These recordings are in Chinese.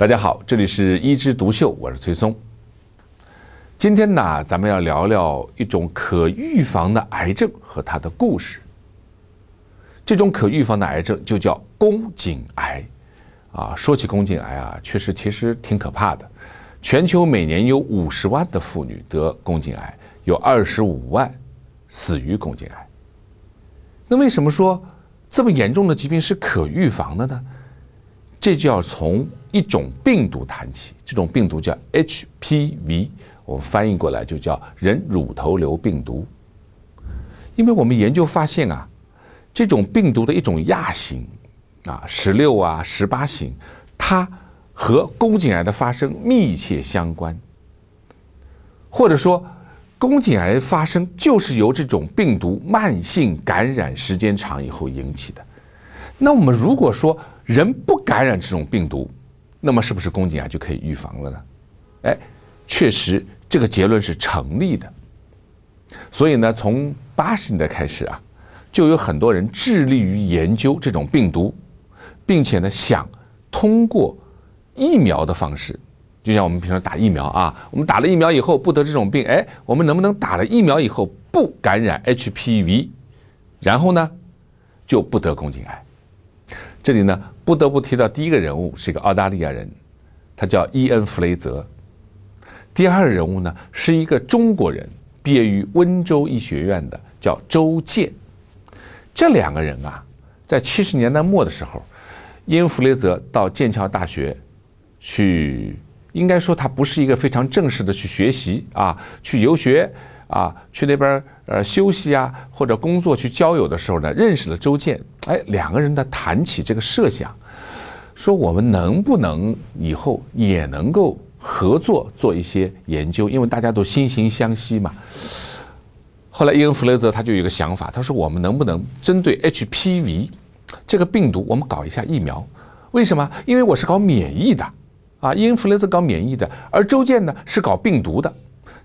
大家好，这里是一枝独秀，我是崔松。今天呢，咱们要聊聊一种可预防的癌症和它的故事。这种可预防的癌症就叫宫颈癌。啊，说起宫颈癌啊，确实其实挺可怕的。全球每年有五十万的妇女得宫颈癌，有二十五万死于宫颈癌。那为什么说这么严重的疾病是可预防的呢？这就要从一种病毒谈起，这种病毒叫 HPV，我们翻译过来就叫人乳头瘤病毒。因为我们研究发现啊，这种病毒的一种亚型。啊，十六啊，十八型，它和宫颈癌的发生密切相关，或者说，宫颈癌发生就是由这种病毒慢性感染时间长以后引起的。那我们如果说人不感染这种病毒，那么是不是宫颈癌就可以预防了呢？哎，确实这个结论是成立的。所以呢，从八十年代开始啊，就有很多人致力于研究这种病毒。并且呢，想通过疫苗的方式，就像我们平常打疫苗啊，我们打了疫苗以后不得这种病，哎，我们能不能打了疫苗以后不感染 HPV，然后呢就不得宫颈癌？这里呢不得不提到第一个人物是一个澳大利亚人，他叫伊恩·弗雷泽；第二人物呢是一个中国人，毕业于温州医学院的，叫周健。这两个人啊，在七十年代末的时候。因弗雷泽到剑桥大学去，应该说他不是一个非常正式的去学习啊，去游学啊，去那边呃休息啊，或者工作去交友的时候呢，认识了周健。哎，两个人呢谈起这个设想，说我们能不能以后也能够合作做一些研究，因为大家都惺惺相惜嘛。后来伊恩弗雷泽他就有一个想法，他说我们能不能针对 HPV。这个病毒，我们搞一下疫苗，为什么？因为我是搞免疫的，啊，伊恩弗雷泽搞免疫的，而周健呢是搞病毒的。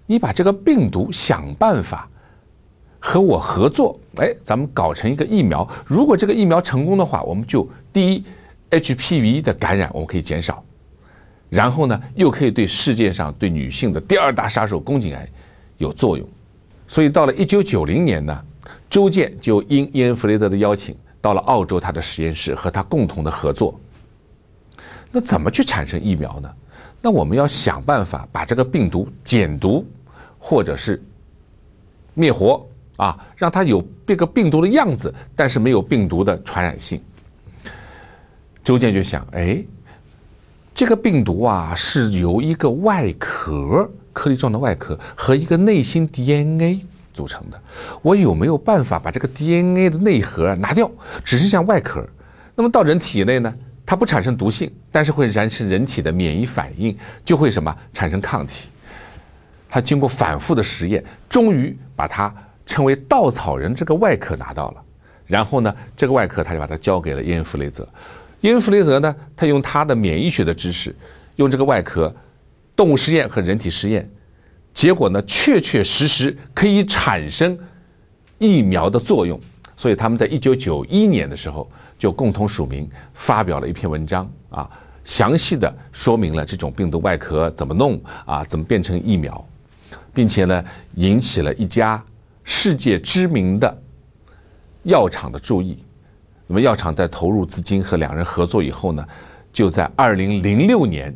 你把这个病毒想办法和我合作，哎，咱们搞成一个疫苗。如果这个疫苗成功的话，我们就第一，HPV 的感染我们可以减少，然后呢，又可以对世界上对女性的第二大杀手宫颈癌有作用。所以到了一九九零年呢，周健就应伊恩弗雷德的邀请。到了澳洲，他的实验室和他共同的合作。那怎么去产生疫苗呢？那我们要想办法把这个病毒减毒，或者是灭活啊，让它有这个病毒的样子，但是没有病毒的传染性。周健就想，哎，这个病毒啊，是由一个外壳颗粒状的外壳和一个内芯 DNA。组成的，我有没有办法把这个 DNA 的内核拿掉，只剩下外壳？那么到人体内呢？它不产生毒性，但是会燃生人体的免疫反应，就会什么产生抗体。他经过反复的实验，终于把它称为稻草人这个外壳拿到了。然后呢，这个外壳他就把它交给了伊恩弗雷泽。伊恩弗雷泽呢，他用他的免疫学的知识，用这个外壳，动物实验和人体实验。结果呢，确确实实可以产生疫苗的作用，所以他们在一九九一年的时候就共同署名发表了一篇文章啊，详细的说明了这种病毒外壳怎么弄啊，怎么变成疫苗，并且呢，引起了一家世界知名的药厂的注意。那么药厂在投入资金和两人合作以后呢，就在二零零六年。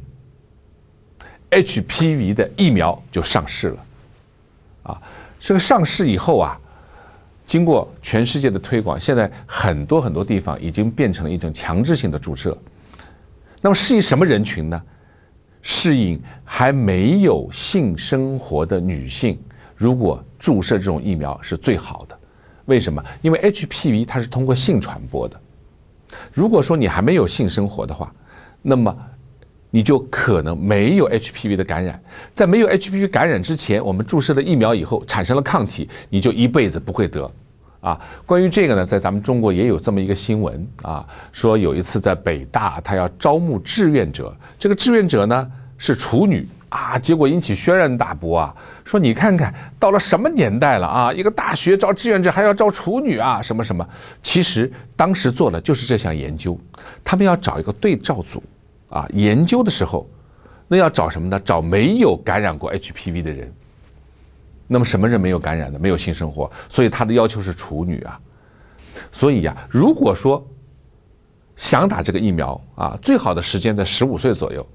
HPV 的疫苗就上市了，啊，这个上市以后啊，经过全世界的推广，现在很多很多地方已经变成了一种强制性的注射。那么适应什么人群呢？适应还没有性生活的女性，如果注射这种疫苗是最好的。为什么？因为 HPV 它是通过性传播的。如果说你还没有性生活的话，那么你就可能没有 HPV 的感染，在没有 HPV 感染之前，我们注射了疫苗以后产生了抗体，你就一辈子不会得。啊，关于这个呢，在咱们中国也有这么一个新闻啊，说有一次在北大，他要招募志愿者，这个志愿者呢是处女啊，结果引起轩然大波啊，说你看看到了什么年代了啊，一个大学招志愿者还要招处女啊，什么什么？其实当时做的就是这项研究，他们要找一个对照组。啊研究的时候，那要找什么呢？找没有感染过 HPV 的人。那么什么人没有感染的，没有性生活，所以他的要求是处女啊。所以呀，如果说想打这个疫苗啊，最好的时间在十五岁左右。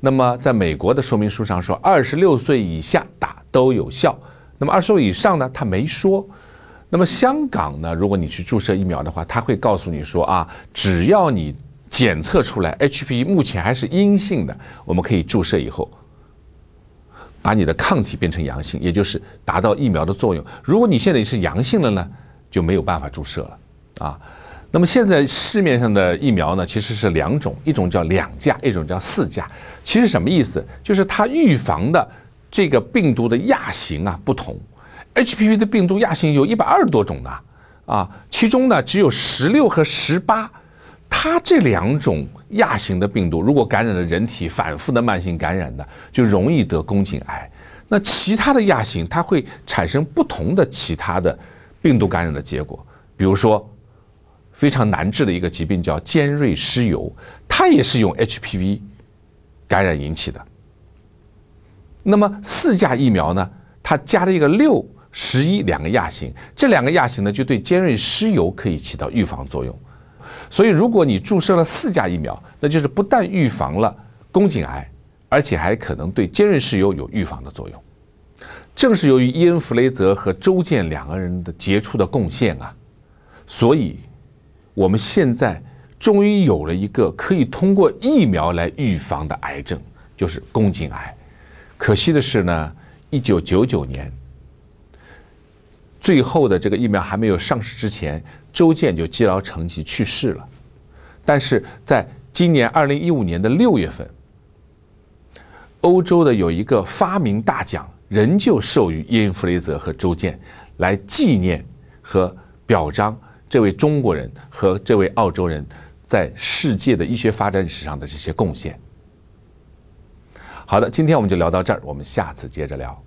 那么在美国的说明书上说，二十六岁以下打都有效。那么二十岁以上呢，他没说。那么香港呢，如果你去注射疫苗的话，他会告诉你说啊，只要你检测出来 HPV 目前还是阴性的，我们可以注射以后。把你的抗体变成阳性，也就是达到疫苗的作用。如果你现在是阳性了呢，就没有办法注射了啊。那么现在市面上的疫苗呢，其实是两种，一种叫两价，一种叫四价。其实什么意思？就是它预防的这个病毒的亚型啊不同。HPV 的病毒亚型有一百二十多种呢，啊，其中呢只有十六和十八。它这两种亚型的病毒，如果感染了人体，反复的慢性感染的，就容易得宫颈癌。那其他的亚型，它会产生不同的其他的病毒感染的结果。比如说，非常难治的一个疾病叫尖锐湿疣，它也是用 HPV 感染引起的。那么四价疫苗呢？它加了一个六、十一两个亚型，这两个亚型呢，就对尖锐湿疣可以起到预防作用。所以，如果你注射了四价疫苗，那就是不但预防了宫颈癌，而且还可能对尖锐湿疣有预防的作用。正是由于伊恩·弗雷泽和周健两个人的杰出的贡献啊，所以我们现在终于有了一个可以通过疫苗来预防的癌症，就是宫颈癌。可惜的是呢，一九九九年。最后的这个疫苗还没有上市之前，周健就积劳成疾去世了。但是在今年二零一五年的六月份，欧洲的有一个发明大奖仍旧授予伊恩·弗雷泽和周健，来纪念和表彰这位中国人和这位澳洲人在世界的医学发展史上的这些贡献。好的，今天我们就聊到这儿，我们下次接着聊。